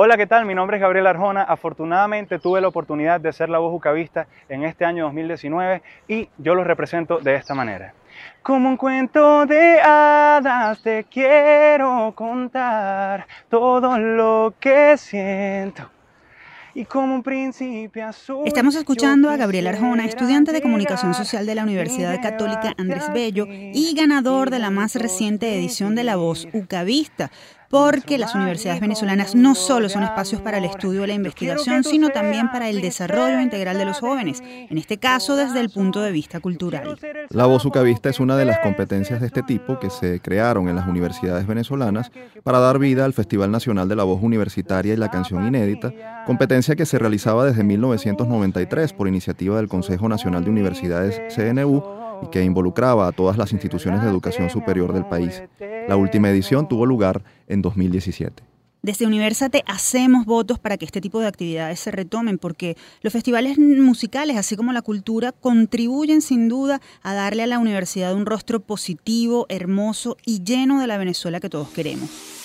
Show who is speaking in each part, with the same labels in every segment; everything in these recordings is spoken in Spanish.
Speaker 1: Hola, ¿qué tal? Mi nombre es Gabriel Arjona. Afortunadamente tuve la oportunidad de ser la voz ucavista en este año 2019 y yo los represento de esta manera. Como un cuento de hadas te quiero contar todo lo que siento. Y como un príncipe azul,
Speaker 2: Estamos escuchando a Gabriel Arjona, estudiante de Comunicación Social de la Universidad Católica Andrés Bello y ganador de la más reciente edición de La Voz Ucavista, porque las universidades venezolanas no solo son espacios para el estudio y la investigación, sino también para el desarrollo integral de los jóvenes, en este caso desde el punto de vista cultural.
Speaker 3: La voz ucavista es una de las competencias de este tipo que se crearon en las universidades venezolanas para dar vida al Festival Nacional de la Voz Universitaria y la Canción Inédita, competencia que se realizaba desde 1993 por iniciativa del Consejo Nacional de Universidades CNU que involucraba a todas las instituciones de educación superior del país. La última edición tuvo lugar en 2017.
Speaker 2: Desde Universate hacemos votos para que este tipo de actividades se retomen, porque los festivales musicales, así como la cultura, contribuyen sin duda a darle a la universidad un rostro positivo, hermoso y lleno de la Venezuela que todos queremos.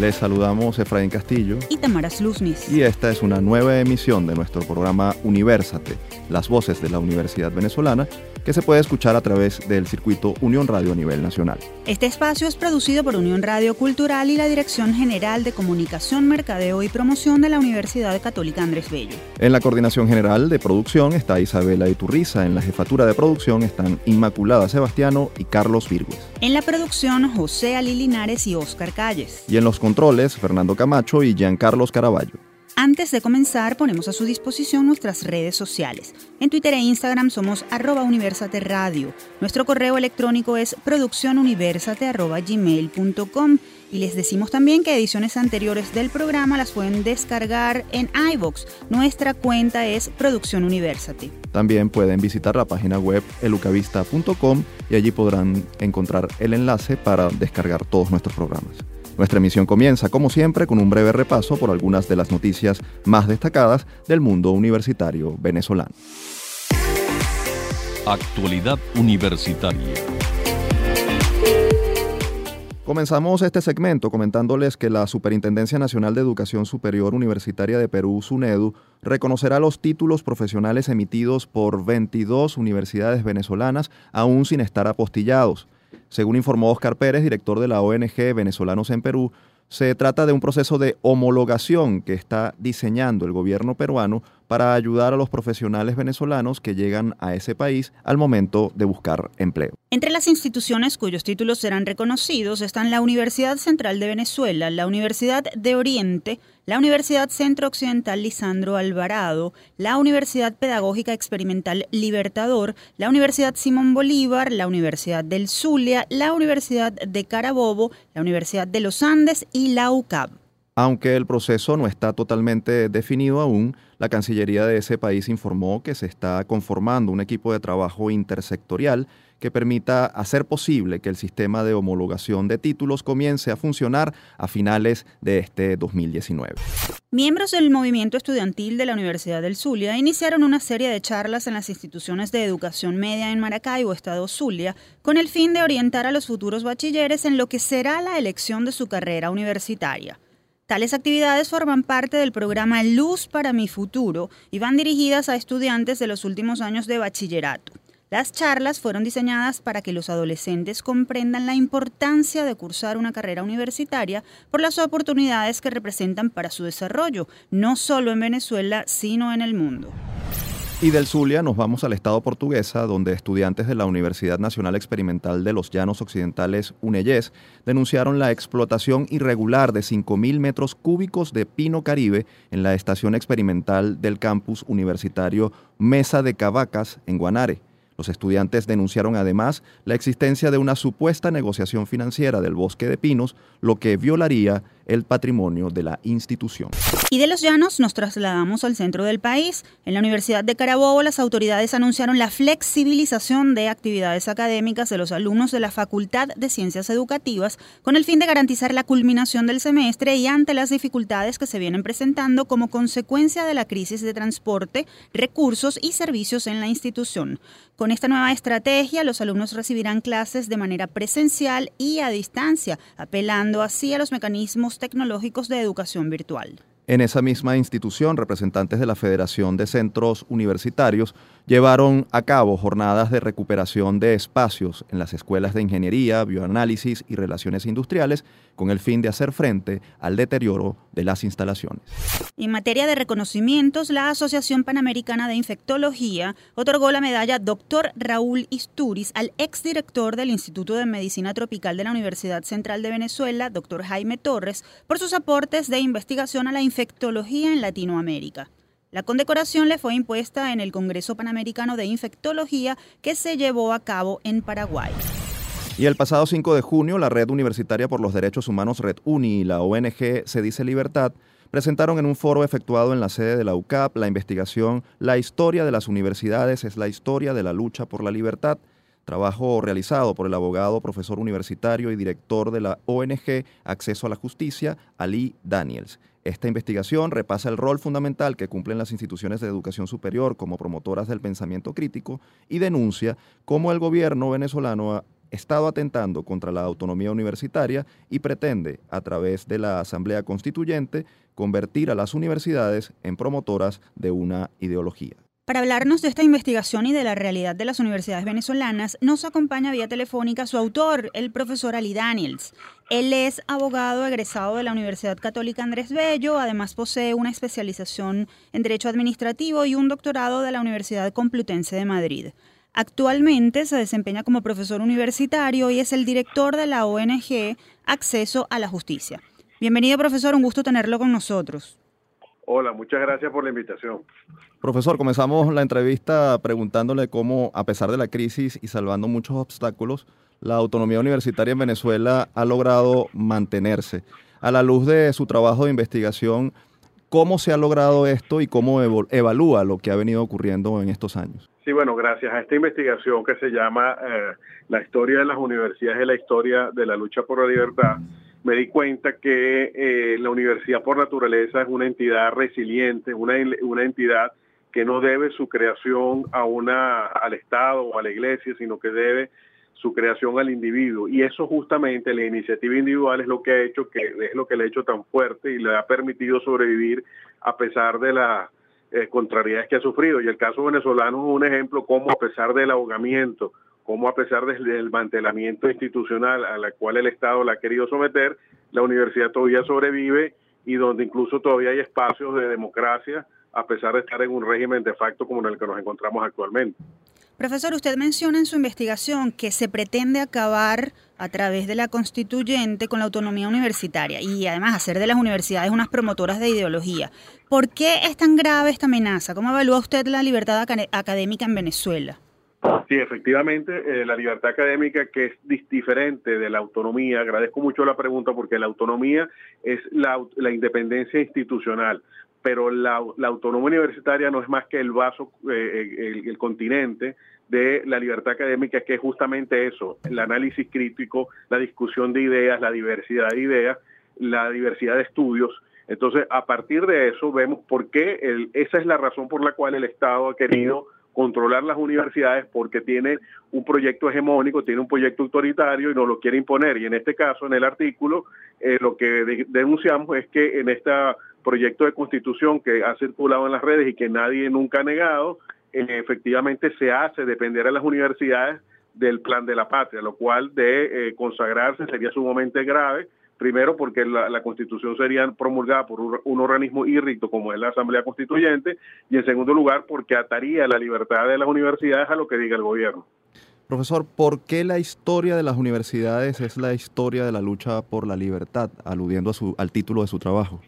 Speaker 3: Les saludamos Efraín Castillo
Speaker 2: Y Tamara Sluznis.
Speaker 3: y esta es una nueva emisión de nuestro programa Universate, las voces de la Universidad Venezolana, que se puede escuchar a través del circuito Unión Radio a nivel nacional.
Speaker 2: Este espacio es producido por Unión Radio Cultural y la Dirección General de Comunicación, Mercadeo y Promoción de la Universidad Católica Andrés Bello.
Speaker 3: En la coordinación general de producción está Isabela Iturriza, en la jefatura de producción están Inmaculada Sebastiano y Carlos Virgües.
Speaker 2: En la producción, José Ali Linares y Óscar Calles.
Speaker 3: Y en los controles, Fernando Camacho y Giancarlos Caraballo.
Speaker 2: Antes de comenzar, ponemos a su disposición nuestras redes sociales. En Twitter e Instagram somos arroba universate radio. Nuestro correo electrónico es produccionuniversate.gmail.com y les decimos también que ediciones anteriores del programa las pueden descargar en iVox. Nuestra cuenta es Producción Universate.
Speaker 3: También pueden visitar la página web elucavista.com y allí podrán encontrar el enlace para descargar todos nuestros programas. Nuestra emisión comienza, como siempre, con un breve repaso por algunas de las noticias más destacadas del mundo universitario venezolano.
Speaker 4: Actualidad Universitaria.
Speaker 3: Comenzamos este segmento comentándoles que la Superintendencia Nacional de Educación Superior Universitaria de Perú, SUNEDU, reconocerá los títulos profesionales emitidos por 22 universidades venezolanas aún sin estar apostillados. Según informó Oscar Pérez, director de la ONG Venezolanos en Perú, se trata de un proceso de homologación que está diseñando el gobierno peruano para ayudar a los profesionales venezolanos que llegan a ese país al momento de buscar empleo.
Speaker 2: Entre las instituciones cuyos títulos serán reconocidos están la Universidad Central de Venezuela, la Universidad de Oriente, la Universidad Centro Occidental Lisandro Alvarado, la Universidad Pedagógica Experimental Libertador, la Universidad Simón Bolívar, la Universidad del Zulia, la Universidad de Carabobo, la Universidad de los Andes y la UCAB.
Speaker 3: Aunque el proceso no está totalmente definido aún, la Cancillería de ese país informó que se está conformando un equipo de trabajo intersectorial que permita hacer posible que el sistema de homologación de títulos comience a funcionar a finales de este 2019.
Speaker 2: Miembros del movimiento estudiantil de la Universidad del Zulia iniciaron una serie de charlas en las instituciones de educación media en Maracaibo, Estado Zulia, con el fin de orientar a los futuros bachilleres en lo que será la elección de su carrera universitaria. Tales actividades forman parte del programa Luz para mi futuro y van dirigidas a estudiantes de los últimos años de bachillerato. Las charlas fueron diseñadas para que los adolescentes comprendan la importancia de cursar una carrera universitaria por las oportunidades que representan para su desarrollo, no solo en Venezuela, sino en el mundo.
Speaker 3: Y del Zulia nos vamos al estado portuguesa, donde estudiantes de la Universidad Nacional Experimental de los Llanos Occidentales, UNEYES, denunciaron la explotación irregular de 5.000 metros cúbicos de pino caribe en la estación experimental del campus universitario Mesa de Cavacas, en Guanare. Los estudiantes denunciaron además la existencia de una supuesta negociación financiera del bosque de pinos, lo que violaría el patrimonio de la institución.
Speaker 2: Y de los llanos nos trasladamos al centro del país. En la Universidad de Carabobo las autoridades anunciaron la flexibilización de actividades académicas de los alumnos de la Facultad de Ciencias Educativas con el fin de garantizar la culminación del semestre y ante las dificultades que se vienen presentando como consecuencia de la crisis de transporte, recursos y servicios en la institución. Con esta nueva estrategia, los alumnos recibirán clases de manera presencial y a distancia, apelando así a los mecanismos tecnológicos de educación virtual.
Speaker 3: En esa misma institución, representantes de la Federación de Centros Universitarios llevaron a cabo jornadas de recuperación de espacios en las escuelas de ingeniería, bioanálisis y relaciones industriales con el fin de hacer frente al deterioro de las instalaciones.
Speaker 2: En materia de reconocimientos, la Asociación Panamericana de Infectología otorgó la medalla Dr. Raúl Isturiz al exdirector del Instituto de Medicina Tropical de la Universidad Central de Venezuela, Dr. Jaime Torres, por sus aportes de investigación a la infectología en Latinoamérica. La condecoración le fue impuesta en el Congreso Panamericano de Infectología que se llevó a cabo en Paraguay.
Speaker 3: Y el pasado 5 de junio, la Red Universitaria por los Derechos Humanos Red Uni y la ONG Se Dice Libertad presentaron en un foro efectuado en la sede de la UCAP la investigación La historia de las universidades es la historia de la lucha por la libertad, trabajo realizado por el abogado, profesor universitario y director de la ONG Acceso a la Justicia, Ali Daniels. Esta investigación repasa el rol fundamental que cumplen las instituciones de educación superior como promotoras del pensamiento crítico y denuncia cómo el gobierno venezolano ha estado atentando contra la autonomía universitaria y pretende, a través de la Asamblea Constituyente, convertir a las universidades en promotoras de una ideología.
Speaker 2: Para hablarnos de esta investigación y de la realidad de las universidades venezolanas, nos acompaña vía telefónica su autor, el profesor Ali Daniels. Él es abogado egresado de la Universidad Católica Andrés Bello, además posee una especialización en Derecho Administrativo y un doctorado de la Universidad Complutense de Madrid. Actualmente se desempeña como profesor universitario y es el director de la ONG Acceso a la Justicia. Bienvenido, profesor, un gusto tenerlo con nosotros.
Speaker 5: Hola, muchas gracias por la invitación.
Speaker 3: Profesor, comenzamos la entrevista preguntándole cómo, a pesar de la crisis y salvando muchos obstáculos, la autonomía universitaria en Venezuela ha logrado mantenerse. A la luz de su trabajo de investigación, ¿cómo se ha logrado esto y cómo evalúa lo que ha venido ocurriendo en estos años?
Speaker 5: Sí, bueno, gracias a esta investigación que se llama eh, La historia de las universidades y la historia de la lucha por la libertad, me di cuenta que eh, la universidad por naturaleza es una entidad resiliente, una, una entidad que no debe su creación a una, al Estado o a la iglesia, sino que debe su creación al individuo. Y eso justamente, la iniciativa individual es lo que ha hecho, que es lo que le ha hecho tan fuerte y le ha permitido sobrevivir a pesar de las eh, contrariedades que ha sufrido. Y el caso venezolano es un ejemplo como a pesar del ahogamiento, como a pesar del mantelamiento institucional a la cual el Estado la ha querido someter, la universidad todavía sobrevive y donde incluso todavía hay espacios de democracia a pesar de estar en un régimen de facto como en el que nos encontramos actualmente.
Speaker 2: Profesor, usted menciona en su investigación que se pretende acabar a través de la constituyente con la autonomía universitaria y además hacer de las universidades unas promotoras de ideología. ¿Por qué es tan grave esta amenaza? ¿Cómo evalúa usted la libertad académica en Venezuela?
Speaker 5: Sí, efectivamente, eh, la libertad académica que es diferente de la autonomía, agradezco mucho la pregunta porque la autonomía es la, independencia institucional, pero la, autonomía universitaria no es más que el vaso, eh, el, continente de la libertad académica, que es justamente eso, el análisis crítico, la discusión de ideas, la diversidad de ideas, la diversidad de estudios. Entonces, a partir de eso, vemos por qué, esa es la razón por la cual el Estado ha querido controlar las universidades porque tiene un proyecto hegemónico, tiene un proyecto autoritario y no lo quiere imponer. Y en este caso, en el artículo, eh, lo que denunciamos es que en este proyecto de constitución que ha circulado en las redes y que nadie nunca ha negado, eh, efectivamente se hace depender a las universidades del plan de la patria, lo cual de eh, consagrarse sería sumamente grave Primero, porque la, constitución sería promulgada por un, organismo irrito como es la Asamblea Constituyente. Y en segundo lugar, porque ataría la libertad de las universidades a lo que diga el gobierno.
Speaker 3: Profesor, ¿por qué la historia de las universidades es la historia de la lucha por la libertad, aludiendo a su, al título de su trabajo?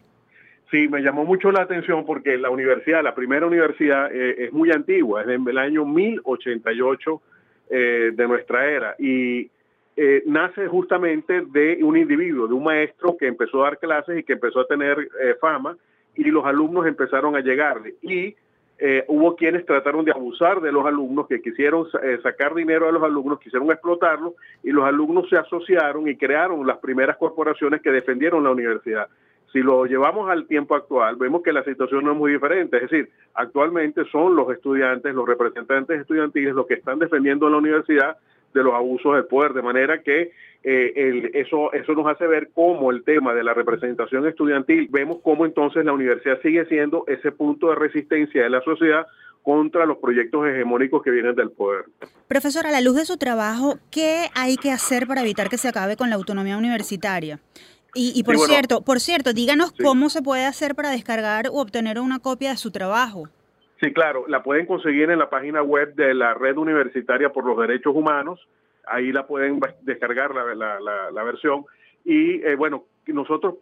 Speaker 5: Sí, me llamó mucho la atención porque la universidad, la primera universidad, eh, es muy antigua, es del año 1088 eh, de nuestra era. Y eh, nace justamente de un individuo, de un maestro que empezó a dar clases y que empezó a tener eh, fama y los alumnos empezaron a llegarle. Y eh, hubo quienes trataron de abusar de los alumnos, que quisieron sacar dinero a los alumnos, quisieron explotarlos y los alumnos se asociaron y crearon las primeras corporaciones que defendieron la universidad. Si lo llevamos al tiempo actual, vemos que la situación no es muy diferente. Es decir, actualmente son los estudiantes, los representantes estudiantiles los que están defendiendo la universidad de los abusos del poder, de manera que eh, eso, eso nos hace ver cómo el tema de la representación estudiantil, vemos cómo entonces la universidad sigue siendo ese punto de resistencia de la sociedad contra los proyectos hegemónicos que vienen del poder.
Speaker 2: Profesor, a la luz de su trabajo, ¿qué hay que hacer para evitar que se acabe con la autonomía universitaria? Y, por cierto, por cierto, díganos cómo se puede hacer para descargar o obtener una copia de su trabajo.
Speaker 5: Sí, claro, la pueden conseguir en la página web de la Red Universitaria por los Derechos Humanos. Ahí la pueden descargar la, versión. Y eh, bueno, nosotros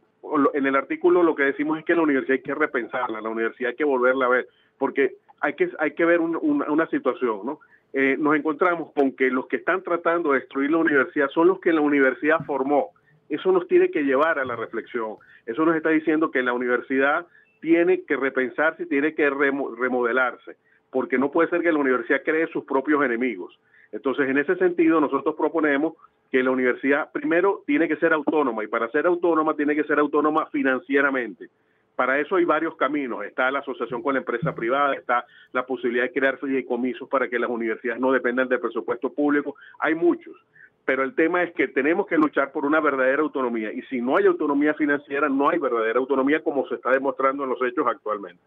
Speaker 5: en el artículo lo que decimos es que la universidad hay que repensarla, la universidad hay que volverla a ver, porque hay que, hay que ver una situación, ¿no? Eh, nos encontramos con que los que están tratando de destruir la universidad son los que la universidad formó eso nos tiene que llevar a la reflexión. Eso nos está diciendo que la universidad tiene que repensarse, tiene que remodelarse, porque no puede ser que la universidad cree sus propios enemigos. Entonces, en ese sentido, nosotros proponemos que la universidad primero tiene que ser autónoma y para ser autónoma tiene que ser autónoma financieramente. Para eso hay varios caminos. Está la asociación con la empresa privada, está la posibilidad de crear fideicomisos para que las universidades no dependan del presupuesto público. Hay muchos pero el tema es que tenemos que luchar por una verdadera autonomía y si no hay autonomía financiera, no hay verdadera autonomía como se está demostrando en los hechos actualmente.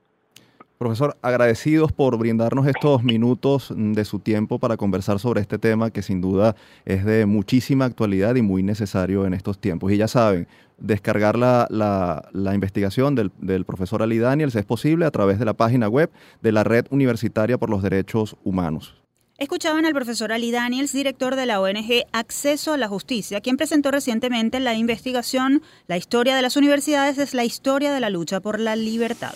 Speaker 3: Profesor, agradecidos por brindarnos estos minutos de su tiempo para conversar sobre este tema que sin duda es de muchísima actualidad y muy necesario en estos tiempos. Y ya saben, descargar la, la, investigación del, del, profesor Ali Daniels es posible a través de la página web de la Red Universitaria por los Derechos Humanos.
Speaker 2: Escuchaban al profesor Ali Daniels, director de la ONG Acceso a la Justicia, quien presentó recientemente la investigación La historia de las universidades es la historia de la lucha por la libertad.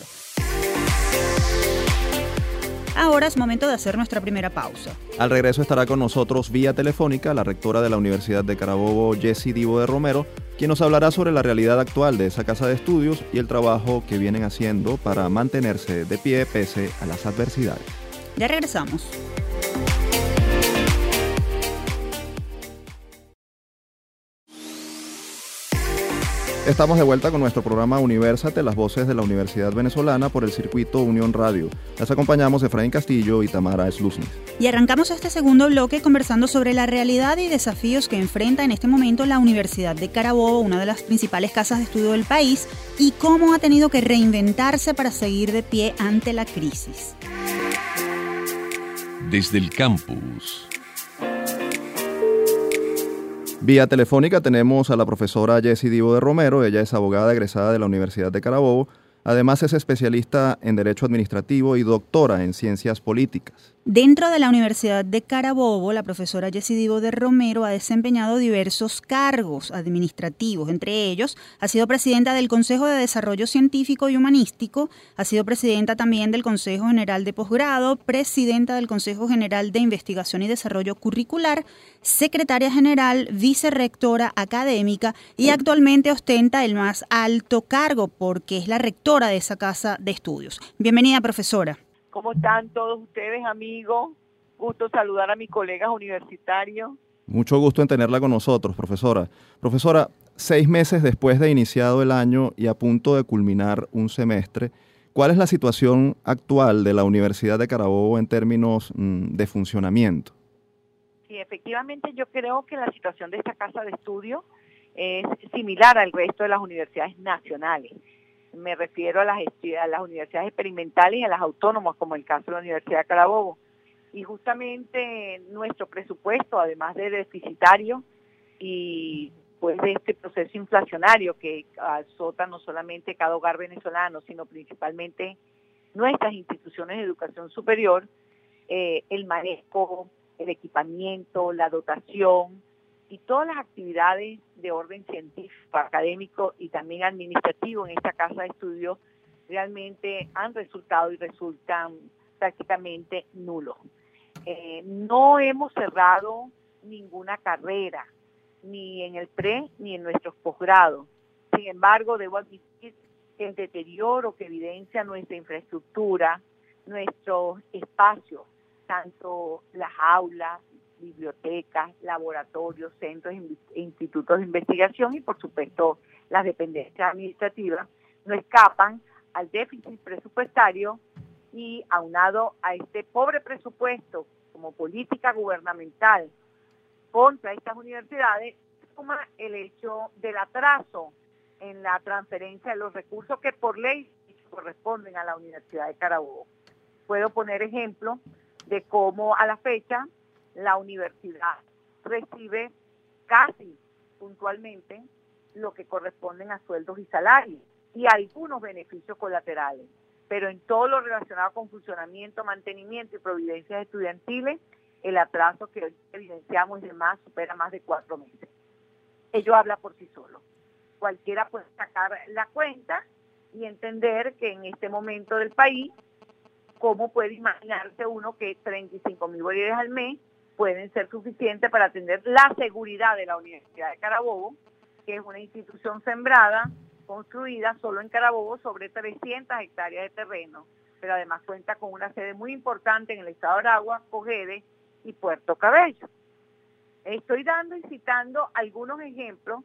Speaker 2: Ahora es momento de hacer nuestra primera pausa.
Speaker 3: Al regreso estará con nosotros vía telefónica la rectora de la Universidad de Carabobo, Jessie Divo de Romero, quien nos hablará sobre la realidad actual de esa casa de estudios y el trabajo que vienen haciendo para mantenerse de pie pese a las adversidades.
Speaker 2: Ya regresamos.
Speaker 3: Estamos de vuelta con nuestro programa Universate, las voces de la Universidad Venezolana por el circuito Unión Radio. Las acompañamos Efraín Castillo y Tamara Sluznis.
Speaker 2: Y arrancamos este segundo bloque conversando sobre la realidad y desafíos que enfrenta en este momento la Universidad de Carabobo, una de las principales casas de estudio del país, y cómo ha tenido que reinventarse para seguir de pie ante la crisis.
Speaker 4: Desde el campus.
Speaker 3: Vía telefónica tenemos a la profesora Jessie Divo de Romero, ella es abogada egresada de la Universidad de Carabobo, además es especialista en Derecho Administrativo y doctora en Ciencias Políticas.
Speaker 2: Dentro de la Universidad de Carabobo, la profesora Divo de Romero ha desempeñado diversos cargos administrativos. Entre ellos, ha sido presidenta del Consejo de Desarrollo Científico y Humanístico, ha sido presidenta también del Consejo General de Posgrado, presidenta del Consejo General de Investigación y Desarrollo Curricular, secretaria general, vicerrectora académica y actualmente ostenta el más alto cargo porque es la rectora de esa casa de estudios. Bienvenida, profesora.
Speaker 6: ¿Cómo están todos ustedes, amigos? Gusto saludar a mis colegas universitarios.
Speaker 3: Mucho gusto en tenerla con nosotros, profesora. Profesora, seis meses después de iniciado el año y a punto de culminar un semestre, ¿cuál es la situación actual de la Universidad de Carabobo en términos mm, de funcionamiento?
Speaker 6: Sí, efectivamente yo creo que la situación de esta casa de estudio es similar al resto de las universidades nacionales me refiero a las, universidades experimentales y a las autónomas, como el caso de la Universidad de Carabobo. Y justamente nuestro presupuesto, además de deficitario y pues de este proceso inflacionario que azota no solamente cada hogar venezolano, sino principalmente nuestras instituciones de educación superior, eh, el manejo, el equipamiento, la dotación, y todas las actividades de orden científico, académico y también administrativo en esta casa de estudios realmente han resultado y resultan prácticamente nulos. Eh, no hemos cerrado ninguna carrera, ni en el pre ni en nuestros posgrados. Sin embargo, debo admitir que el deterioro que evidencia nuestra infraestructura, nuestros espacios, tanto las aulas, bibliotecas, laboratorios, centros e institutos de investigación y por supuesto las dependencias administrativas no escapan al déficit presupuestario y aunado a este pobre presupuesto como política gubernamental contra estas universidades, suma el hecho del atraso en la transferencia de los recursos que por ley corresponden a la Universidad de Carabobo. Puedo poner ejemplo de cómo a la fecha la universidad recibe casi puntualmente lo que corresponden a sueldos y salarios y algunos beneficios colaterales. Pero en todo lo relacionado con funcionamiento, mantenimiento y providencias estudiantiles, el atraso que hoy evidenciamos y demás supera más de cuatro meses. Ello habla por sí solo. Cualquiera puede sacar la cuenta y entender que en este momento del país, ¿cómo puede imaginarse uno que 35 mil bolívares al mes pueden ser suficientes para atender la seguridad de la Universidad de Carabobo, que es una institución sembrada, construida solo en Carabobo sobre 300 hectáreas de terreno, pero además cuenta con una sede muy importante en el estado de Aragua, Cogede y Puerto Cabello. Estoy dando y citando algunos ejemplos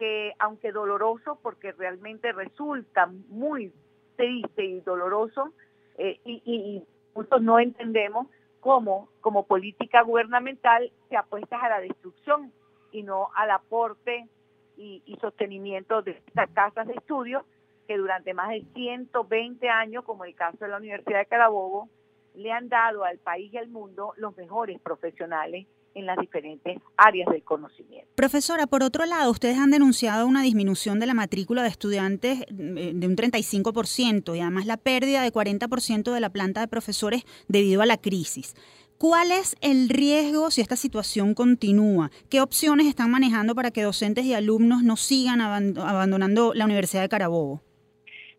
Speaker 6: que, aunque doloroso, porque realmente resulta muy triste y doloroso, eh, y, y, muchos no entendemos como política gubernamental, se apuesta a la destrucción y no al aporte y, y sostenimiento de estas casas de estudio que durante más de 120 años, como el caso de la Universidad de Carabobo, le han dado al país y al mundo los mejores profesionales en las diferentes áreas del conocimiento.
Speaker 2: Profesora, por otro lado, ustedes han denunciado una disminución de la matrícula de estudiantes eh, de un 35% y además la pérdida de 40% de la planta de profesores debido a la crisis. ¿Cuál es el riesgo si esta situación continúa? ¿Qué opciones están manejando para que docentes y alumnos no sigan abandonando la Universidad de Carabobo?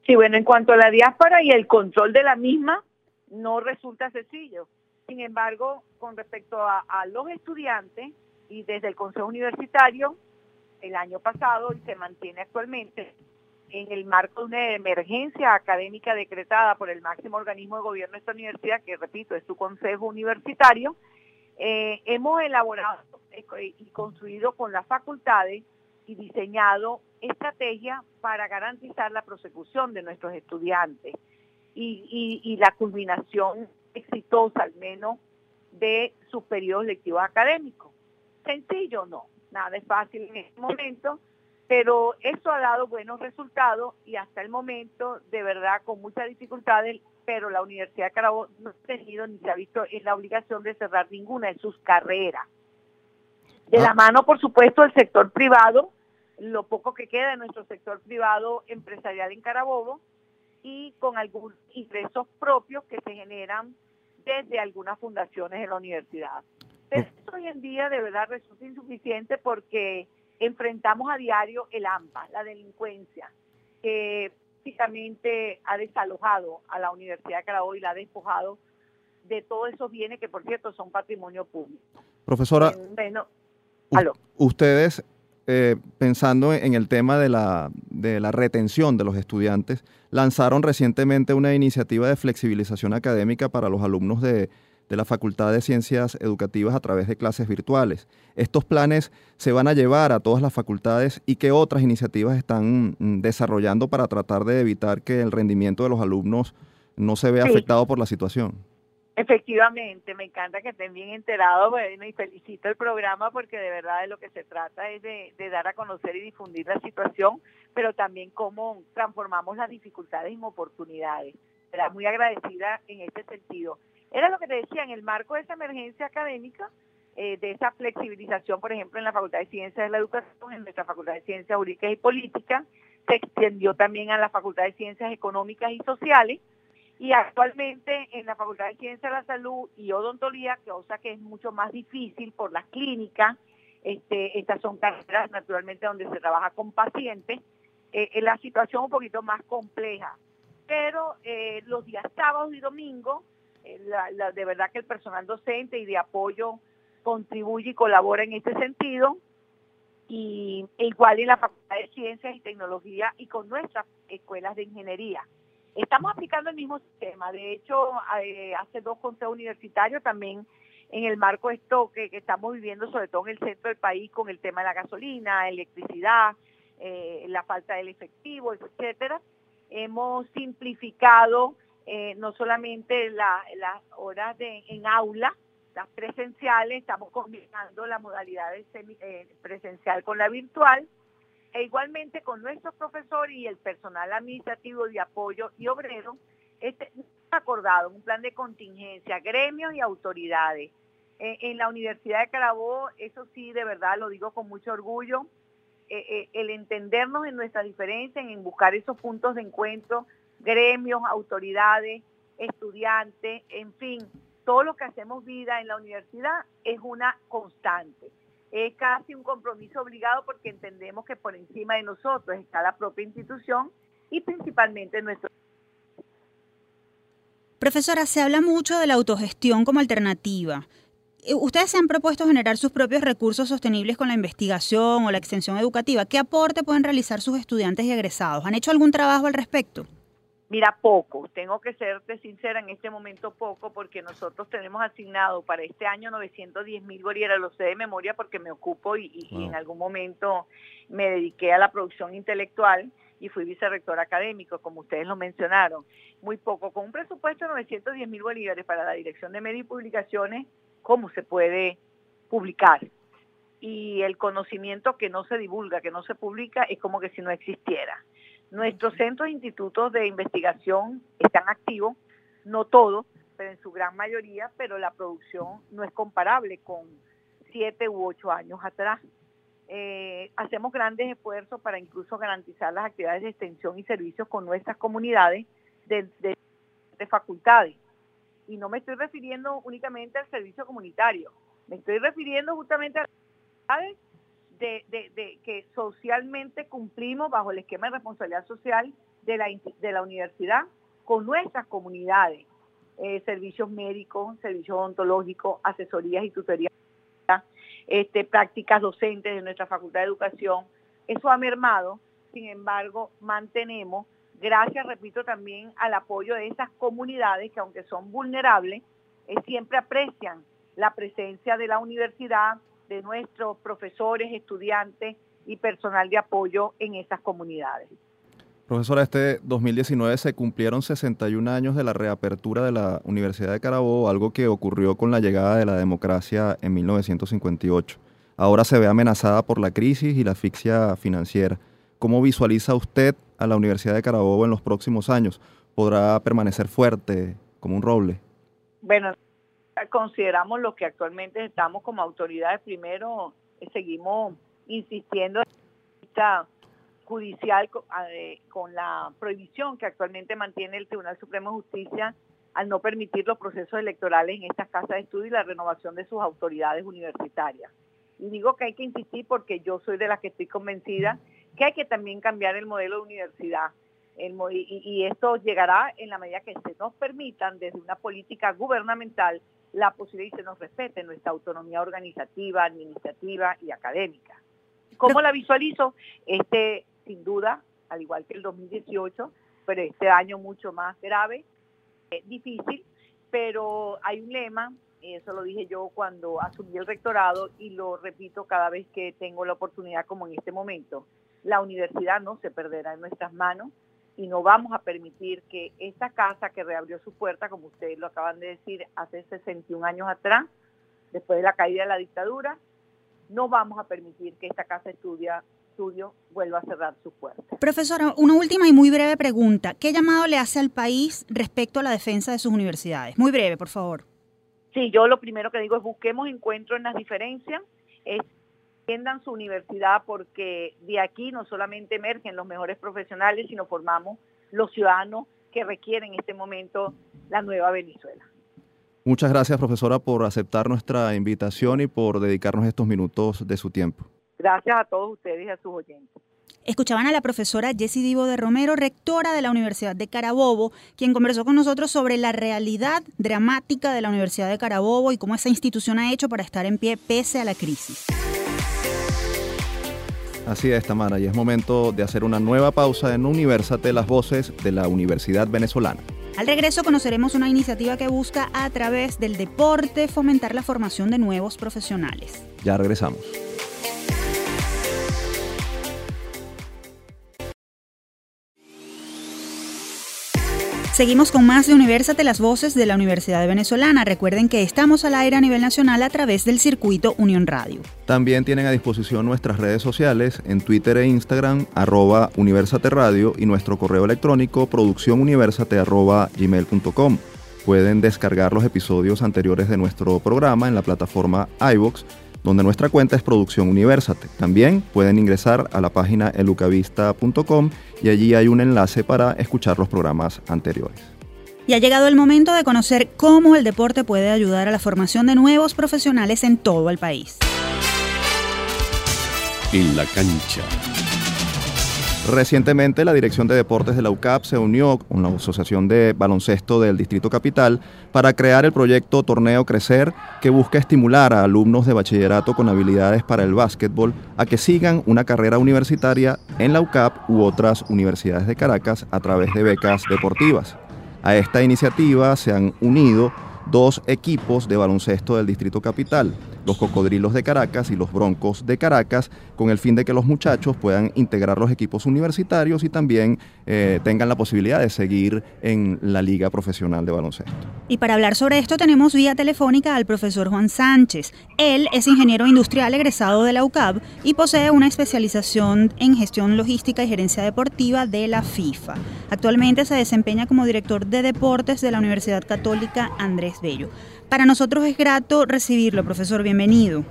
Speaker 6: Sí, bueno, en cuanto a la diáspora y el control de la misma, no resulta sencillo. Sin embargo, con respecto a, los estudiantes y desde el Consejo Universitario, el año pasado y se mantiene actualmente, en el marco de una emergencia académica decretada por el máximo organismo de gobierno de esta universidad, que repito, es su Consejo Universitario, eh, hemos elaborado y construido con las facultades y diseñado estrategias para garantizar la prosecución de nuestros estudiantes y, la culminación exitosa al menos de sus periodos lectivos académicos. Sencillo no, nada es fácil en este momento, pero eso ha dado buenos resultados y hasta el momento, de verdad, con muchas dificultades, pero la Universidad de Carabobo no ha tenido ni se ha visto en la obligación de cerrar ninguna de sus carreras. De la ah. mano, por supuesto, del sector privado, lo poco que queda de nuestro sector privado empresarial en Carabobo, y con algunos ingresos propios que se generan desde algunas fundaciones de la universidad. Pero hoy en día de verdad resulta insuficiente porque enfrentamos a diario el AMPA, la delincuencia, que básicamente ha desalojado a la Universidad de Carabobo y la ha despojado de todos esos bienes que, por cierto, son patrimonio público.
Speaker 3: Profesora, eh, bueno, ustedes eh, pensando en el tema de la, de la retención de los estudiantes, lanzaron recientemente una iniciativa de flexibilización académica para los alumnos de, de la Facultad de Ciencias Educativas a través de clases virtuales. ¿Estos planes se van a llevar a todas las facultades y qué otras iniciativas están mm, desarrollando para tratar de evitar que el rendimiento de los alumnos no se vea afectado por la situación?
Speaker 6: Efectivamente, me encanta que estén bien enterados, bueno, y felicito el programa porque de verdad de lo que se trata es de, dar a conocer y difundir la situación, pero también cómo transformamos las dificultades en oportunidades. Era muy agradecida en este sentido. Era lo que te decía, en el marco de esa emergencia académica, eh, de esa flexibilización, por ejemplo, en la Facultad de Ciencias de la Educación, en nuestra Facultad de Ciencias Jurídicas y Políticas, se extendió también a la Facultad de Ciencias Económicas y Sociales, y actualmente en la Facultad de Ciencia de la Salud y Odontología, cosa que es mucho más difícil por las clínicas, este, estas son carreras naturalmente donde se trabaja con pacientes, eh, la situación un poquito más compleja. Pero eh, los días sábados y domingos, eh, de verdad que el personal docente y de apoyo contribuye y colabora en este sentido. Y e igual en la Facultad de Ciencias y Tecnología y con nuestras escuelas de ingeniería. Estamos aplicando el mismo sistema. De hecho, eh, hace dos consejos universitarios también en el marco de esto que, estamos viviendo, sobre todo en el centro del país, con el tema de la gasolina, electricidad, eh, la falta del efectivo, etcétera. Hemos simplificado eh, no solamente las horas de, en aula, las presenciales, estamos combinando la modalidad semi, eh, presencial con la virtual, e igualmente con nuestros profesores y el personal administrativo de apoyo y obrero, este, acordado un plan de contingencia, gremios y autoridades. Eh, en la Universidad de Carabobo, eso sí, de verdad lo digo con mucho orgullo, eh, eh, el entendernos en nuestra diferencia, en buscar esos puntos de encuentro, gremios, autoridades, estudiantes, en fin, todo lo que hacemos vida en la universidad es una constante. Es casi un compromiso obligado porque entendemos que por encima de nosotros está la propia institución y principalmente nuestro
Speaker 2: Profesora, se habla mucho de la autogestión como alternativa. Eh, ustedes se han propuesto generar sus propios recursos sostenibles con la investigación o la extensión educativa. ¿Qué aporte pueden realizar sus estudiantes y egresados? ¿Han hecho algún trabajo al respecto?
Speaker 6: Mira, poco. Tengo que serte sincera, en este momento poco, porque nosotros tenemos asignado para este año 910 mil bolívares. Lo sé de memoria porque me ocupo y, y en algún momento me dediqué a la producción intelectual y fui vicerrector académico, como ustedes lo mencionaron. Muy poco, con un presupuesto de 910 mil bolívares para la Dirección de Medios y Publicaciones, ¿cómo se puede publicar? Y el conocimiento que no se divulga, que no se publica, es como que si no existiera. Nuestros centros e institutos de investigación están activos, no todos, pero en su gran mayoría, pero la producción no es comparable con siete u ocho años atrás. Eh, hacemos grandes esfuerzos para incluso garantizar las actividades de extensión y servicios con nuestras comunidades de, de, facultades. Y no me estoy refiriendo únicamente al servicio comunitario, me estoy refiriendo justamente a las de, que socialmente cumplimos bajo el esquema de responsabilidad social de la, de la universidad con nuestras comunidades, eh, servicios médicos, servicios odontológicos, asesorías y tutorías este, prácticas docentes de nuestra Facultad de Educación. Eso ha mermado, sin embargo, mantenemos, gracias, repito, también al apoyo de esas comunidades que aunque son vulnerables, eh, siempre aprecian la presencia de la universidad, de nuestros profesores, estudiantes y personal de apoyo en esas comunidades.
Speaker 3: Profesora, este 2019 se cumplieron 61 años de la reapertura de la Universidad de Carabobo, algo que ocurrió con la llegada de la democracia en 1958. Ahora se ve amenazada por la crisis y la asfixia financiera. ¿Cómo visualiza usted a la Universidad de Carabobo en los próximos años? ¿Podrá permanecer fuerte como un roble?
Speaker 6: Bueno, consideramos lo que actualmente estamos como autoridades. Primero, seguimos insistiendo en esta judicial con la prohibición que actualmente mantiene el Tribunal Supremo de Justicia al no permitir los procesos electorales en estas casas de estudio y la renovación de sus autoridades universitarias. Y digo que hay que insistir porque yo soy de las que estoy convencida que hay que también cambiar el modelo de universidad. y, esto llegará en la medida que se nos permitan desde una política gubernamental la posibilidad y se nos respete nuestra autonomía organizativa, administrativa y académica. ¿Cómo la visualizo? Este sin duda, al igual que el 2018, pero este año mucho más grave, es difícil, pero hay un lema, y eso lo dije yo cuando asumí el rectorado y lo repito cada vez que tengo la oportunidad como en este momento, la universidad no se perderá en nuestras manos y no vamos a permitir que esta casa que reabrió su puerta, como ustedes lo acaban de decir, hace 61 años atrás, después de la caída de la dictadura, no vamos a permitir que esta casa estudia estudio vuelva a cerrar su puerta.
Speaker 2: Profesora, una última y muy breve pregunta. ¿Qué llamado le hace al país respecto a la defensa de sus universidades? Muy breve, por favor.
Speaker 6: Sí, yo lo primero que digo es busquemos encuentro en las diferencias, extiendan su universidad porque de aquí no solamente emergen los mejores profesionales, sino formamos los ciudadanos que requieren en este momento la nueva Venezuela.
Speaker 3: Muchas gracias, profesora, por aceptar nuestra invitación y por dedicarnos estos minutos de su tiempo.
Speaker 6: Gracias a todos ustedes y a sus oyentes.
Speaker 2: Escuchaban a la profesora Jessie Divo de Romero, rectora de la Universidad de Carabobo, quien conversó con nosotros sobre la realidad dramática de la Universidad de Carabobo y cómo esa institución ha hecho para estar en pie pese a la crisis.
Speaker 3: Así es, Tamara, y es momento de hacer una nueva pausa en Universate las voces de la Universidad Venezolana.
Speaker 2: Al regreso conoceremos una iniciativa que busca a través del deporte fomentar la formación de nuevos profesionales.
Speaker 3: Ya regresamos.
Speaker 2: Seguimos con más de Universate, las voces de la Universidad Venezolana. Recuerden que estamos al aire a nivel nacional a través del circuito Unión Radio.
Speaker 3: También tienen a disposición nuestras redes sociales en Twitter e Instagram, arroba Universate Radio y nuestro correo electrónico producciónuniversate. Pueden descargar los episodios anteriores de nuestro programa en la plataforma iVox donde nuestra cuenta es Producción Universate. También pueden ingresar a la página elucavista.com y allí hay un enlace para escuchar los programas anteriores.
Speaker 2: Y ha llegado el momento de conocer cómo el deporte puede ayudar a la formación de nuevos profesionales en todo el país.
Speaker 4: En la cancha.
Speaker 3: Recientemente la Dirección de Deportes de la UCAP se unió con la Asociación de Baloncesto del Distrito Capital para crear el proyecto Torneo Crecer que busca estimular a alumnos de bachillerato con habilidades para el básquetbol a que sigan una carrera universitaria en la UCAP u otras universidades de Caracas a través de becas deportivas. A esta iniciativa se han unido dos equipos de baloncesto del Distrito Capital, los Cocodrilos de Caracas y los Broncos de Caracas, con el fin de que los muchachos puedan integrar los equipos universitarios y también eh, tengan la posibilidad de seguir en la Liga Profesional de Baloncesto.
Speaker 2: Y para hablar sobre esto tenemos vía telefónica al profesor Juan Sánchez. Él es ingeniero industrial egresado de la UCAB y posee una especialización en gestión logística y gerencia deportiva de la FIFA. Actualmente se desempeña como director de deportes de la Universidad Católica Andrés Bello. Para nosotros es grato recibirlo, profesor. Bienvenido.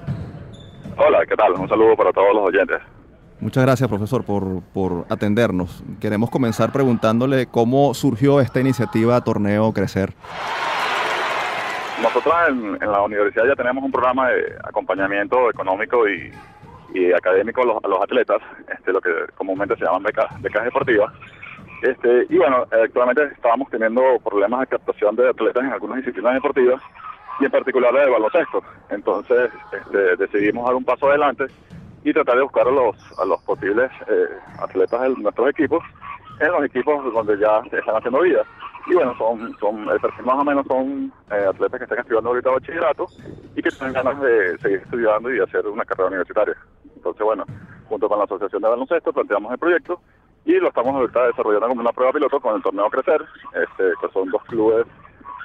Speaker 7: Hola, ¿qué tal? Un saludo para todos los oyentes.
Speaker 3: Muchas gracias, profesor, por, por atendernos. Queremos comenzar preguntándole cómo surgió esta iniciativa Torneo Crecer.
Speaker 7: Nosotros en, en la universidad ya tenemos un programa de acompañamiento económico y, y académico a los, a los atletas, este, lo que comúnmente se llaman becas, becas deportivas. Este, y bueno, actualmente estábamos teniendo problemas de captación de atletas en algunas disciplinas deportivas y en particular la de baloncesto. Entonces este, decidimos dar un paso adelante y tratar de buscar a los, a los posibles eh, atletas de nuestros equipos en los equipos donde ya están haciendo vida. Y bueno, son, son más o menos son eh, atletas que están estudiando ahorita bachillerato y que tienen ganas de seguir estudiando y hacer una carrera universitaria. Entonces, bueno, junto con la Asociación de Baloncesto planteamos el proyecto y lo estamos ahorita desarrollando como una prueba piloto con el torneo Crecer, este, que son dos clubes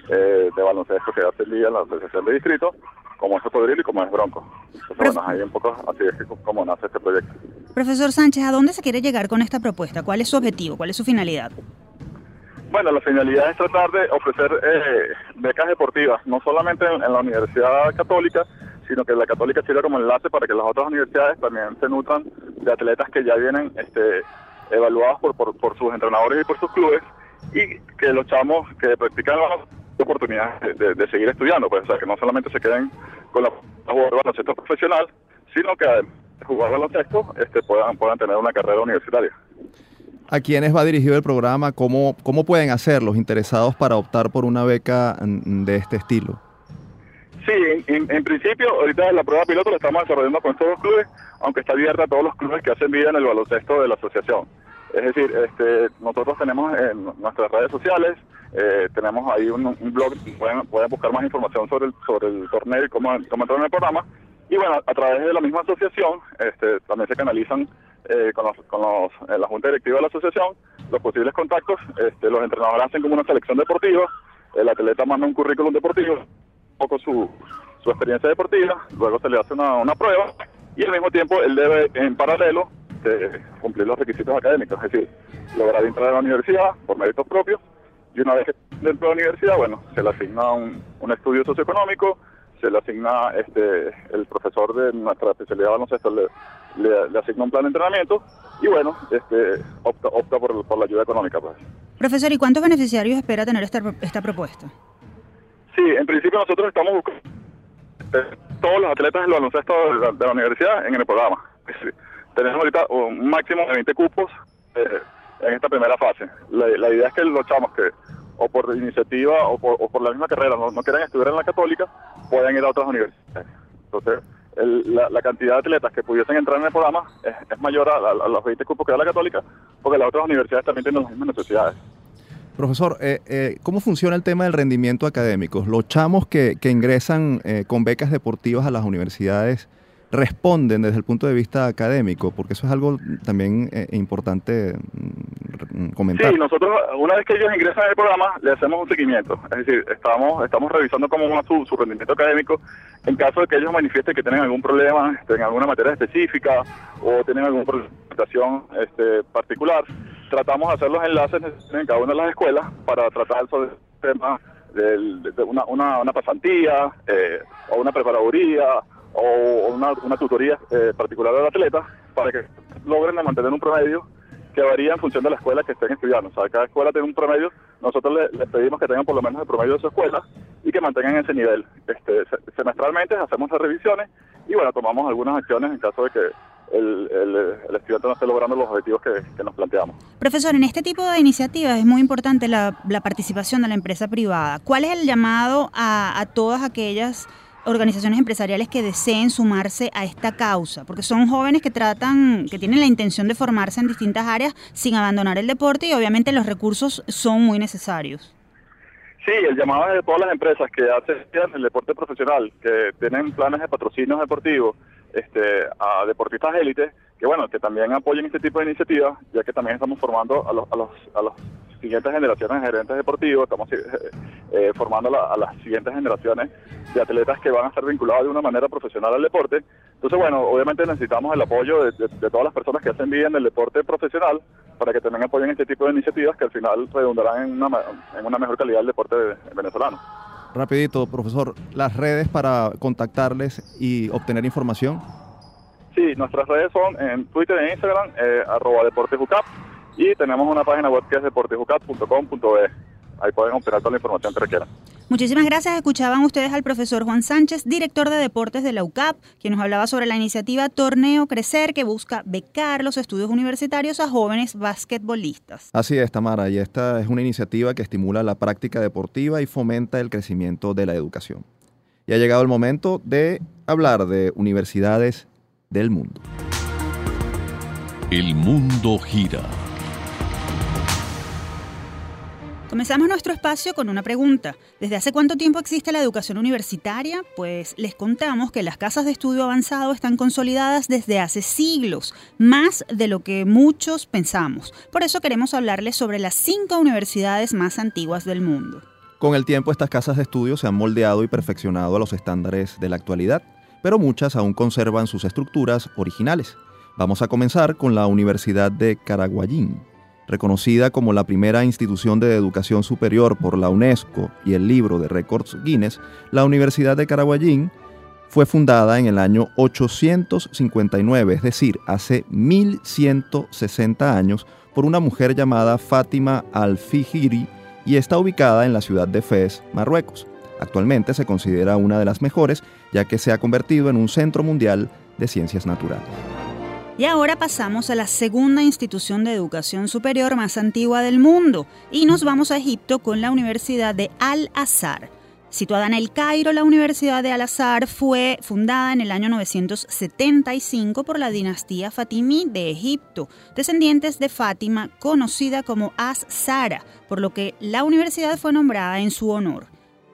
Speaker 7: eh, de baloncesto que hacen día en la Asociación de Distrito, como es Cocodrilo y como es Bronco. Entonces, bueno, ahí un poco así es como nace este proyecto.
Speaker 2: Profesor Sánchez, ¿a dónde se quiere llegar con esta propuesta? ¿Cuál es su objetivo? ¿Cuál es su finalidad?
Speaker 7: Bueno, la finalidad es tratar de ofrecer eh, becas deportivas, no solamente en, en, la Universidad Católica, sino que la Católica sirva como enlace para que las otras universidades también se nutran de atletas que ya vienen este, evaluados por, por, por, sus entrenadores y por sus clubes y que los chamos que practican oportunidades de, de, seguir estudiando, pues, o sea, que no solamente se queden con la jugar baloncesto profesional, sino que además de jugar baloncesto este, puedan, puedan tener una carrera universitaria.
Speaker 3: ¿A quiénes va dirigido el programa? ¿Cómo, ¿Cómo pueden hacer los interesados para optar por una beca de este estilo?
Speaker 7: Sí, en, en, principio, ahorita la prueba piloto la estamos desarrollando con estos dos clubes, aunque está abierta a todos los clubes que hacen vida en el baloncesto de la asociación. Es decir, este, nosotros tenemos en nuestras redes sociales, eh, tenemos ahí un, blog, pueden, pueden, buscar más información sobre el, sobre el torneo y cómo, cómo entrar en el programa. Y bueno, a través de la misma asociación, este, también se canalizan eh, con, los, con los, eh, la junta directiva de la asociación los posibles contactos. Este, los entrenadores hacen como una selección deportiva, el atleta manda un currículum deportivo, un poco su, su experiencia deportiva, luego se le hace una, una prueba y al mismo tiempo él debe en paralelo de cumplir los requisitos académicos, es decir, lograr entrar a la universidad por méritos propios y una vez que dentro de la universidad, bueno, se le asigna un, un estudio socioeconómico, se le asigna este el profesor de nuestra especialidad de baloncesto le, le, le, asigna un plan de entrenamiento y bueno, este opta, opta por, por la ayuda económica pues.
Speaker 2: Profesor, ¿y cuántos beneficiarios espera tener esta, esta propuesta?
Speaker 7: Sí, en principio nosotros estamos buscando todos los atletas del baloncesto de la, de la universidad en el programa. Tenemos ahorita un máximo de 20 cupos eh, en esta primera fase. La, la, idea es que los chamos que o por iniciativa o por, o por la misma carrera no, no, quieran estudiar en la católica puedan ir a otras universidades. Entonces, el, la, la, cantidad de atletas que pudiesen entrar en el programa es, es mayor a, a, a, los 20 cupos que da la católica porque las otras universidades también tienen las mismas necesidades.
Speaker 3: Profesor, eh, eh, ¿cómo funciona el tema del rendimiento académico? Los chamos que, que ingresan eh, con becas deportivas a las universidades responden desde el punto de vista académico? Porque eso es algo también eh, importante mm, comentar.
Speaker 7: Sí, nosotros una vez que ellos ingresan al programa le hacemos un seguimiento, es decir, estamos estamos revisando cómo va su, su rendimiento académico en caso de que ellos manifiesten que tienen algún problema en alguna materia específica o tienen alguna presentación este, particular, tratamos de hacer los enlaces en cada una de las escuelas para tratar sobre el tema de, una, una, una, pasantía eh, o una preparaduría o una, una tutoría eh, particular del atleta para que logren mantener un promedio que varía en función de la escuela que estén estudiando. O sea, cada escuela tiene un promedio, nosotros les, pedimos que tengan por lo menos el promedio de su escuela y que mantengan ese nivel. Este, semestralmente hacemos las revisiones y bueno, tomamos algunas acciones en caso de que el, el, estudiante no esté logrando los objetivos que, nos planteamos.
Speaker 2: Profesor, en este tipo de iniciativas es muy importante la, la participación de la empresa privada. ¿Cuál es el llamado a, a todas aquellas organizaciones empresariales que deseen sumarse a esta causa, porque son jóvenes que tratan, que tienen la intención de formarse en distintas áreas sin abandonar el deporte y obviamente los recursos son muy necesarios.
Speaker 7: Sí, el llamado es de todas las empresas que hacen el deporte profesional, que tienen planes de patrocinios deportivos este, a deportistas élites, que bueno, que también apoyen este tipo de iniciativas, ya que también estamos formando a los, a los, a los siguientes generaciones de gerentes deportivos, estamos eh, eh, formando a las siguientes generaciones de atletas que van a estar vinculados de una manera profesional al deporte. Entonces, bueno, obviamente necesitamos el apoyo de, todas las personas que hacen vida en el deporte profesional para que también apoyen este tipo de iniciativas que al final redundarán en una, en una mejor calidad del deporte venezolano.
Speaker 3: Rapidito, profesor, las redes para contactarles y obtener información.
Speaker 7: Sí, nuestras redes son en Twitter e Instagram, eh, arroba deportesucap, y tenemos una página web que es deportejucat.com.be. Ahí pueden obtener toda la información que requieran.
Speaker 2: Muchísimas gracias. Escuchaban ustedes al profesor Juan Sánchez, director de deportes de la UCAP, quien nos hablaba sobre la iniciativa Torneo Crecer, que busca becar los estudios universitarios a jóvenes basquetbolistas.
Speaker 3: Así es, Tamara, y esta es una iniciativa que estimula la práctica deportiva y fomenta el crecimiento de la educación. Y ha llegado el momento de hablar de universidades del mundo.
Speaker 4: El mundo gira
Speaker 2: Comenzamos nuestro espacio con una pregunta. ¿Desde hace cuánto tiempo existe la educación universitaria? Pues les contamos que las casas de estudio avanzado están consolidadas desde hace siglos, más de lo que muchos pensamos. Por eso queremos hablarles sobre las cinco universidades más antiguas del mundo.
Speaker 3: Con el tiempo estas casas de estudio se han moldeado y perfeccionado a los estándares de la actualidad, pero muchas aún conservan sus estructuras originales. Vamos a comenzar con la Universidad de Caraguayín, reconocida como la primera institución de educación superior por la UNESCO y el libro de récords Guinness, la Universidad de Caraguayín fue fundada en el año 859, es decir, hace 1160 años, por una mujer llamada Fátima al-Fihiri y está ubicada en la ciudad de Fez, Marruecos. Actualmente se considera una de las mejores, ya que se ha convertido en un centro mundial de ciencias naturales.
Speaker 2: Y ahora pasamos a la segunda institución de educación superior más antigua del mundo y nos vamos a Egipto con la Universidad de Al-Azhar. Situada en el Cairo, la Universidad de Al-Azhar fue fundada en el año 975 por la dinastía Fatimí de Egipto, descendientes de Fátima, conocida como Az-Zara, por lo que la universidad fue nombrada en su honor.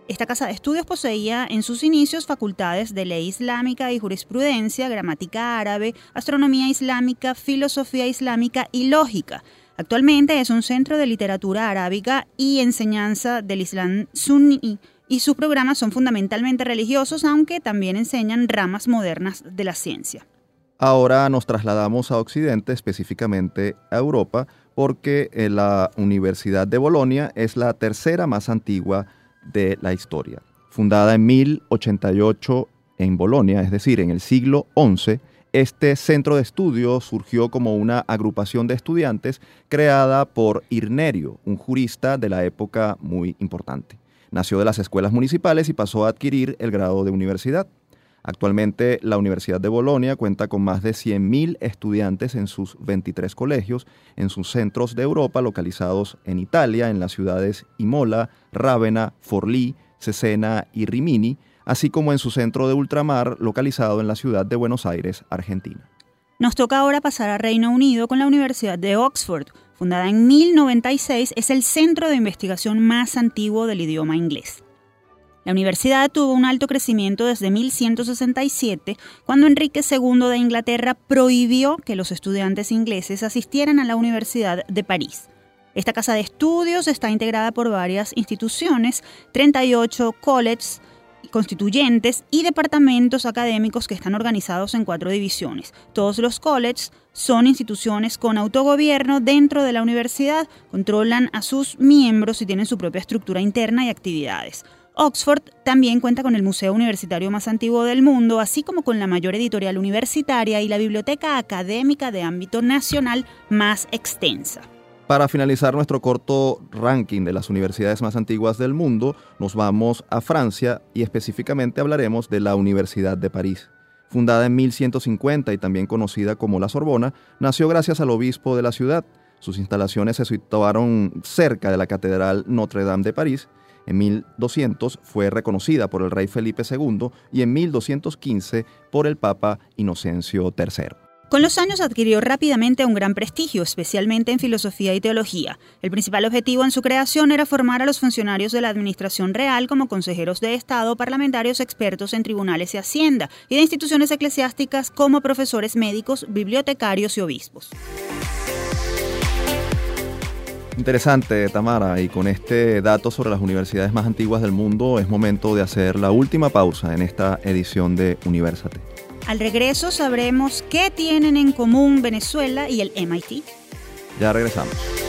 Speaker 2: Esta casa de estudios poseía en sus inicios facultades de ley islámica y jurisprudencia, gramática árabe, astronomía islámica, filosofía islámica y lógica. Actualmente es un centro de literatura arábica y enseñanza del Islam suní y sus programas son fundamentalmente religiosos, aunque también enseñan ramas modernas de la ciencia.
Speaker 3: Ahora nos trasladamos a Occidente, específicamente a Europa, porque eh, la Universidad de Bolonia es la tercera más antigua de la historia. Fundada en 1088 en Bolonia, es decir, en el siglo XI, este centro de estudio surgió como una agrupación de estudiantes creada por Irnerio, un jurista de la época muy importante. Nació de las escuelas municipales y pasó a adquirir el grado de universidad. Actualmente la Universidad de Bolonia cuenta con más de 100.000 estudiantes en sus 23 colegios, en sus centros de Europa localizados en Italia, en las ciudades Imola, Rávena, Forlì, Cesena y Rimini, así como en su centro de ultramar localizado en la ciudad de Buenos Aires, Argentina.
Speaker 2: Nos toca ahora pasar a Reino Unido con la Universidad de Oxford. Fundada en 1096, es el centro de investigación más antiguo del idioma inglés. La universidad tuvo un alto crecimiento desde 1167, cuando Enrique II de Inglaterra prohibió que los estudiantes ingleses asistieran a la Universidad de París. Esta casa de estudios está integrada por varias instituciones, 38 colleges constituyentes y departamentos académicos que están organizados en cuatro divisiones. Todos los colleges son instituciones con autogobierno dentro de la universidad, controlan a sus miembros y tienen su propia estructura interna y actividades. Oxford también cuenta con el museo universitario más antiguo del mundo, así como con la mayor editorial universitaria y la biblioteca académica de ámbito nacional más extensa.
Speaker 3: Para finalizar nuestro corto ranking de las universidades más antiguas del mundo, nos vamos a Francia y específicamente hablaremos de la Universidad de París. Fundada en 1150 y también conocida como la Sorbona, nació gracias al obispo de la ciudad. Sus instalaciones se situaron cerca de la Catedral Notre Dame de París. En 1200 fue reconocida por el rey Felipe II y en 1215 por el Papa Inocencio III.
Speaker 2: Con los años adquirió rápidamente un gran prestigio, especialmente en filosofía y teología. El principal objetivo en su creación era formar a los funcionarios de la Administración Real como consejeros de Estado, parlamentarios expertos en tribunales y hacienda, y de instituciones eclesiásticas como profesores médicos, bibliotecarios y obispos.
Speaker 3: Interesante, Tamara, y con este dato sobre las universidades más antiguas del mundo es momento de hacer la última pausa en esta edición de Universate.
Speaker 2: Al regreso sabremos qué tienen en común Venezuela y el MIT.
Speaker 3: Ya regresamos.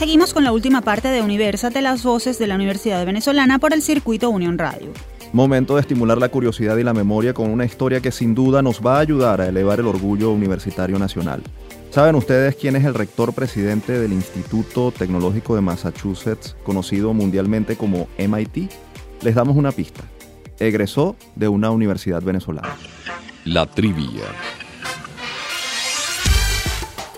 Speaker 2: Seguimos con la última parte de Universate, las voces de la Universidad Venezolana por el circuito Unión Radio.
Speaker 3: Momento de estimular la curiosidad y la memoria con una historia que sin duda nos va a ayudar a elevar el orgullo universitario nacional. ¿Saben ustedes quién es el rector presidente del Instituto Tecnológico de Massachusetts, conocido mundialmente como MIT? Les damos una pista. Egresó de una universidad venezolana.
Speaker 4: La trivia.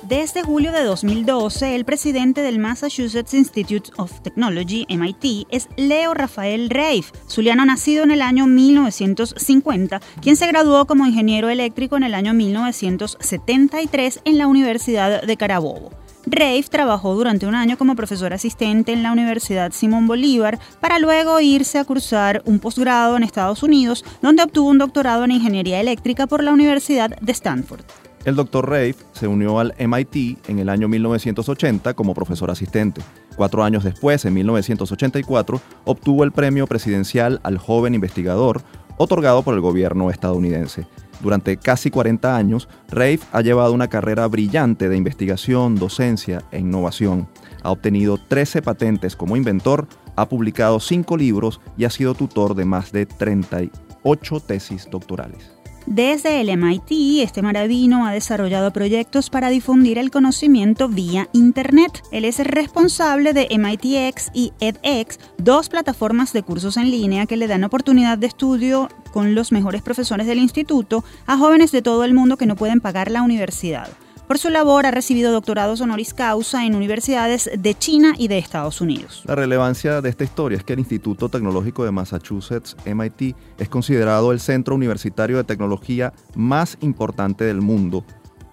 Speaker 2: Desde julio de 2012, el presidente del Massachusetts Institute of Technology, MIT, es Leo Rafael Reif, zuliano nacido en el año 1950, quien se graduó como ingeniero eléctrico en el año 1973 en la Universidad de Carabobo. Reif trabajó durante un año como profesor asistente en la Universidad Simón Bolívar para luego irse a cursar un posgrado en Estados Unidos, donde obtuvo un doctorado en ingeniería eléctrica por la Universidad de Stanford.
Speaker 3: El Dr. Reif se unió al MIT en el año 1980 como profesor asistente. Cuatro años después, en 1984, obtuvo el premio presidencial al joven investigador, otorgado por el gobierno estadounidense. Durante casi 40 años, Reif ha llevado una carrera brillante de investigación, docencia e innovación. Ha obtenido 13 patentes como inventor, ha publicado 5 libros y ha sido tutor de más de 38 tesis doctorales.
Speaker 2: Desde el MIT, este maravino ha desarrollado proyectos para difundir el conocimiento vía Internet. Él es responsable de MITx y edX, dos plataformas de cursos en línea que le dan oportunidad de estudio con los mejores profesores del instituto a jóvenes de todo el mundo que no pueden pagar la universidad. Por su labor ha recibido doctorados honoris causa en universidades de China y de Estados Unidos.
Speaker 3: La relevancia de esta historia es que el Instituto Tecnológico de Massachusetts, MIT, es considerado el centro universitario de tecnología más importante del mundo.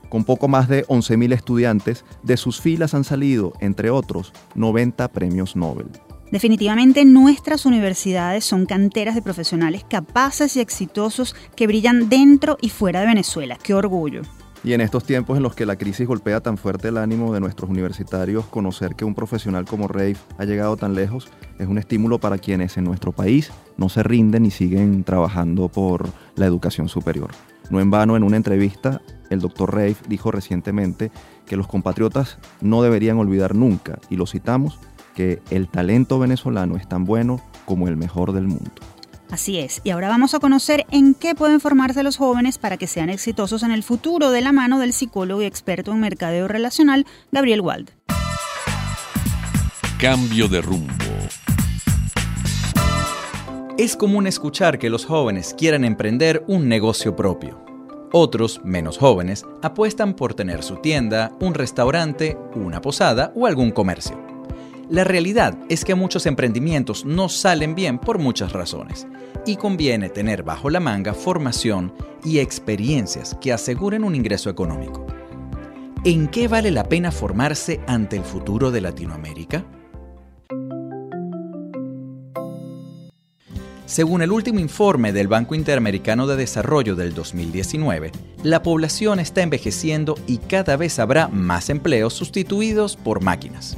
Speaker 3: Con poco más de 11.000 estudiantes, de sus filas han salido, entre otros, 90 premios Nobel.
Speaker 2: Definitivamente nuestras universidades son canteras de profesionales capaces y exitosos que brillan dentro y fuera de Venezuela. ¡Qué orgullo!
Speaker 3: Y en estos tiempos en los que la crisis golpea tan fuerte el ánimo de nuestros universitarios, conocer que un profesional como Rafe ha llegado tan lejos es un estímulo para quienes en nuestro país no se rinden y siguen trabajando por la educación superior. No en vano, en una entrevista, el doctor Rafe dijo recientemente que los compatriotas no deberían olvidar nunca, y lo citamos, que el talento venezolano es tan bueno como el mejor del mundo.
Speaker 2: Así es, y ahora vamos a conocer en qué pueden formarse los jóvenes para que sean exitosos en el futuro de la mano del psicólogo y experto en mercadeo relacional, Gabriel Wald.
Speaker 4: Cambio de rumbo.
Speaker 8: Es común escuchar que los jóvenes quieran emprender un negocio propio. Otros, menos jóvenes, apuestan por tener su tienda, un restaurante, una posada o algún comercio. La realidad es que muchos emprendimientos no salen bien por muchas razones y conviene tener bajo la manga formación y experiencias que aseguren un ingreso económico. ¿En qué vale la pena formarse ante el futuro de Latinoamérica? Según el último informe del Banco Interamericano de Desarrollo del 2019, la población está envejeciendo y cada vez habrá más empleos sustituidos por máquinas.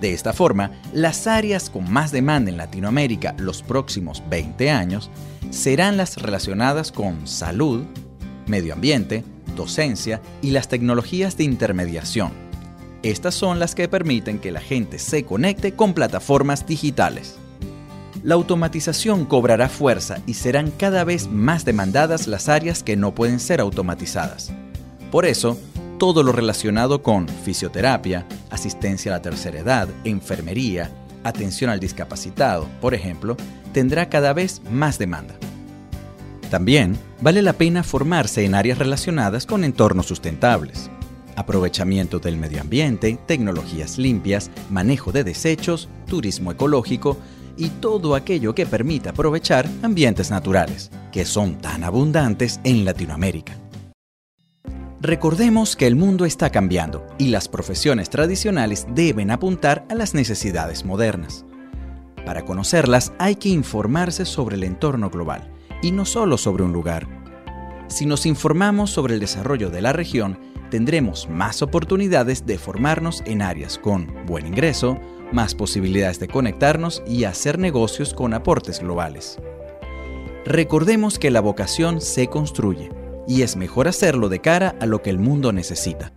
Speaker 8: De esta forma, las áreas con más demanda en Latinoamérica los próximos 20 años serán las relacionadas con salud, medio ambiente, docencia y las tecnologías de intermediación. Estas son las que permiten que la gente se conecte con plataformas digitales la automatización cobrará fuerza y serán cada vez más demandadas las áreas que no pueden ser automatizadas. Por eso, todo lo relacionado con fisioterapia, asistencia a la tercera edad, enfermería, atención al discapacitado, por ejemplo, tendrá cada vez más demanda. También vale la pena formarse en áreas relacionadas con entornos sustentables. Aprovechamiento del medio ambiente, tecnologías limpias, manejo de desechos, turismo ecológico, y todo aquello que permita aprovechar ambientes naturales, que son tan abundantes en Latinoamérica. Recordemos que el mundo está cambiando y las profesiones tradicionales deben apuntar a las necesidades modernas. Para conocerlas hay que informarse sobre el entorno global y no solo sobre un lugar. Si nos informamos sobre el desarrollo de la región, tendremos más oportunidades de formarnos en áreas con buen ingreso, más posibilidades de conectarnos y hacer negocios con aportes globales. Recordemos que la vocación se construye y es mejor hacerlo de cara a lo que el mundo necesita.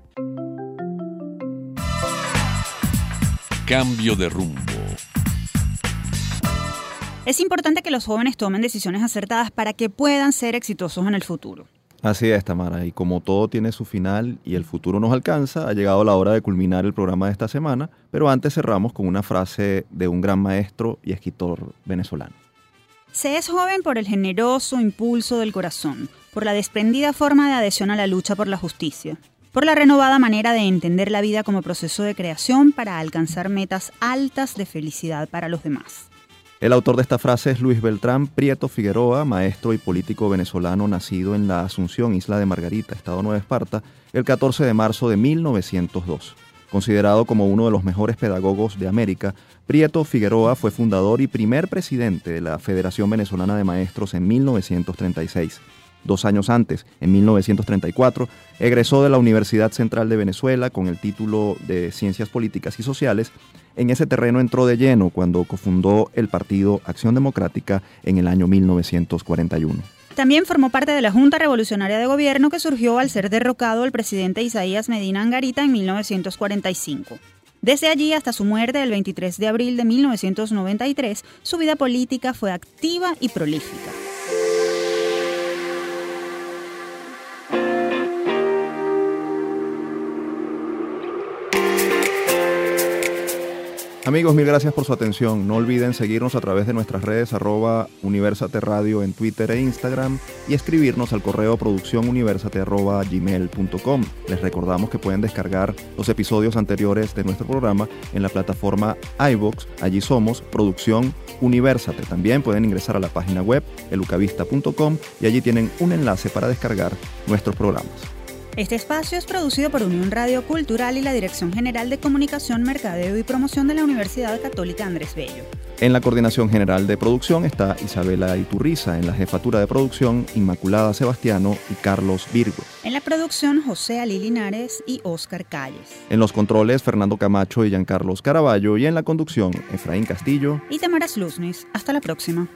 Speaker 4: Cambio de rumbo.
Speaker 2: Es importante que los jóvenes tomen decisiones acertadas para que puedan ser exitosos en el futuro.
Speaker 3: Así es, Tamara, y como todo tiene su final y el futuro nos alcanza, ha llegado la hora de culminar el programa de esta semana, pero antes cerramos con una frase de un gran maestro y escritor venezolano.
Speaker 2: Se es joven por el generoso impulso del corazón, por la desprendida forma de adhesión a la lucha por la justicia, por la renovada manera de entender la vida como proceso de creación para alcanzar metas altas de felicidad para los demás.
Speaker 3: El autor de esta frase es Luis Beltrán Prieto Figueroa, maestro y político venezolano nacido en la Asunción, Isla de Margarita, Estado Nueva Esparta, el 14 de marzo de 1902. Considerado como uno de los mejores pedagogos de América, Prieto Figueroa fue fundador y primer presidente de la Federación Venezolana de Maestros en 1936. Dos años antes, en 1934, egresó de la Universidad Central de Venezuela con el título de Ciencias Políticas y Sociales en ese terreno entró de lleno cuando cofundó el partido Acción Democrática en el año 1941.
Speaker 2: También formó parte de la Junta Revolucionaria de Gobierno que surgió al ser derrocado el presidente Isaías Medina Angarita en 1945. Desde allí hasta su muerte el 23 de abril de 1993, su vida política fue activa y prolífica.
Speaker 3: Amigos, mil gracias por su atención. No olviden seguirnos a través de nuestras redes arroba Universate Radio en Twitter e Instagram y escribirnos al correo producciónuniversate.gmail.com. Les recordamos que pueden descargar los episodios anteriores de nuestro programa en la plataforma iVoox. Allí somos Producción Universate. También pueden ingresar a la página web elucavista.com y allí tienen un enlace para descargar nuestros programas.
Speaker 2: Este espacio es producido por Unión Radio Cultural y la Dirección General de Comunicación, Mercadeo y Promoción de la Universidad Católica Andrés Bello.
Speaker 3: En la coordinación general de producción está Isabela Iturriza, en la jefatura de producción Inmaculada Sebastiano y Carlos Virgo.
Speaker 2: En la producción José Ali Linares y Oscar Calles.
Speaker 3: En los controles Fernando Camacho y Giancarlos Caraballo y en la conducción Efraín Castillo
Speaker 2: y Tamara Luznis. Hasta la próxima.